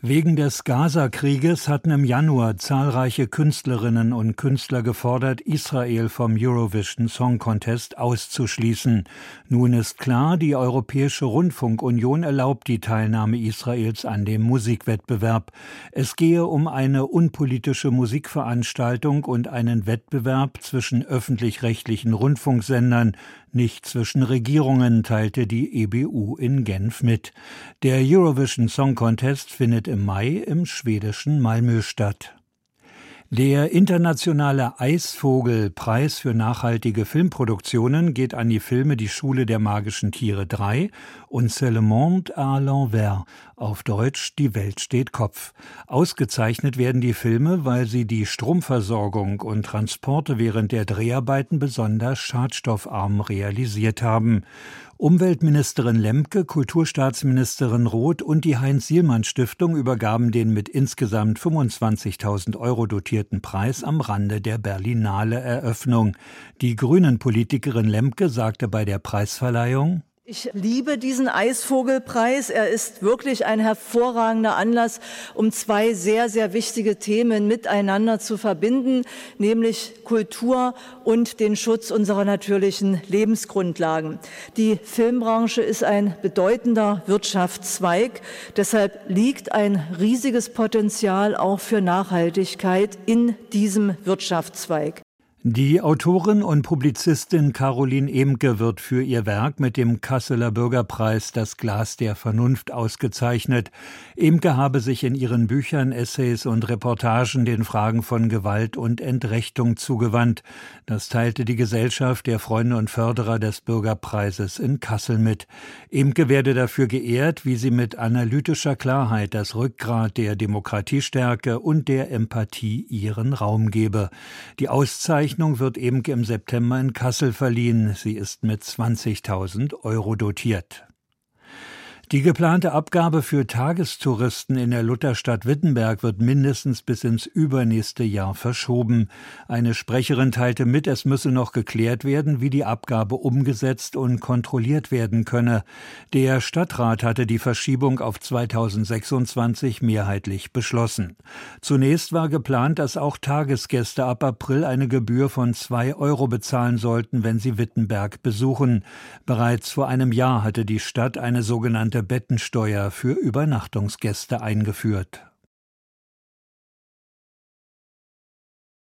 Wegen des Gaza-Krieges hatten im Januar zahlreiche Künstlerinnen und Künstler gefordert, Israel vom Eurovision Song Contest auszuschließen. Nun ist klar, die Europäische Rundfunkunion erlaubt die Teilnahme Israels an dem Musikwettbewerb. Es gehe um eine unpolitische Musikveranstaltung und einen Wettbewerb zwischen öffentlich-rechtlichen Rundfunksendern, nicht zwischen Regierungen, teilte die EBU in Genf mit. Der Eurovision Song Contest findet im Mai im schwedischen Malmö statt. Der internationale Eisvogelpreis für nachhaltige Filmproduktionen geht an die Filme Die Schule der magischen Tiere 3 und C'est le monde à l'envers, auf Deutsch Die Welt steht Kopf. Ausgezeichnet werden die Filme, weil sie die Stromversorgung und Transporte während der Dreharbeiten besonders schadstoffarm realisiert haben. Umweltministerin Lemke, Kulturstaatsministerin Roth und die Heinz-Sielmann-Stiftung übergaben den mit insgesamt 25.000 Euro dotierten Preis am Rande der Berlinale Eröffnung. Die Grünen-Politikerin Lemke sagte bei der Preisverleihung, ich liebe diesen Eisvogelpreis. Er ist wirklich ein hervorragender Anlass, um zwei sehr, sehr wichtige Themen miteinander zu verbinden, nämlich Kultur und den Schutz unserer natürlichen Lebensgrundlagen. Die Filmbranche ist ein bedeutender Wirtschaftszweig. Deshalb liegt ein riesiges Potenzial auch für Nachhaltigkeit in diesem Wirtschaftszweig. Die Autorin und Publizistin Caroline Emke wird für ihr Werk mit dem Kasseler Bürgerpreis Das Glas der Vernunft ausgezeichnet. Emke habe sich in ihren Büchern, Essays und Reportagen den Fragen von Gewalt und Entrechtung zugewandt. Das teilte die Gesellschaft der Freunde und Förderer des Bürgerpreises in Kassel mit. Emke werde dafür geehrt, wie sie mit analytischer Klarheit das Rückgrat der Demokratiestärke und der Empathie ihren Raum gebe. Die Auszeichnung Auszeichnung wird eben im September in Kassel verliehen. Sie ist mit 20.000 Euro dotiert. Die geplante Abgabe für Tagestouristen in der Lutherstadt Wittenberg wird mindestens bis ins übernächste Jahr verschoben. Eine Sprecherin teilte mit, es müsse noch geklärt werden, wie die Abgabe umgesetzt und kontrolliert werden könne. Der Stadtrat hatte die Verschiebung auf 2026 mehrheitlich beschlossen. Zunächst war geplant, dass auch Tagesgäste ab April eine Gebühr von zwei Euro bezahlen sollten, wenn sie Wittenberg besuchen. Bereits vor einem Jahr hatte die Stadt eine sogenannte Bettensteuer für Übernachtungsgäste eingeführt.